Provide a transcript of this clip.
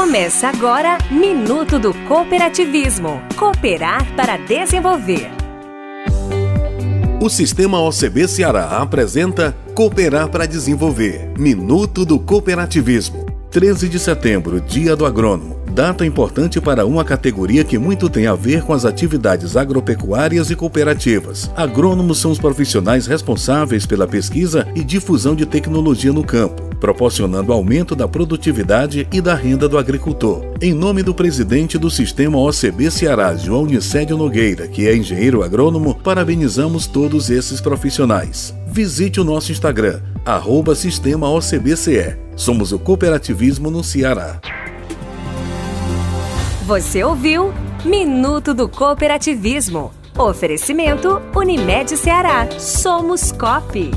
Começa agora Minuto do Cooperativismo. Cooperar para desenvolver. O Sistema OCB Ceará apresenta Cooperar para Desenvolver Minuto do Cooperativismo. 13 de setembro, Dia do Agrônomo data importante para uma categoria que muito tem a ver com as atividades agropecuárias e cooperativas. Agrônomos são os profissionais responsáveis pela pesquisa e difusão de tecnologia no campo, proporcionando aumento da produtividade e da renda do agricultor. Em nome do presidente do Sistema OCB Ceará, João Nicédio Nogueira, que é engenheiro agrônomo, parabenizamos todos esses profissionais. Visite o nosso Instagram, arroba Sistema OCBCE. Somos o cooperativismo no Ceará. Você ouviu Minuto do Cooperativismo. Oferecimento Unimed Ceará. Somos COP.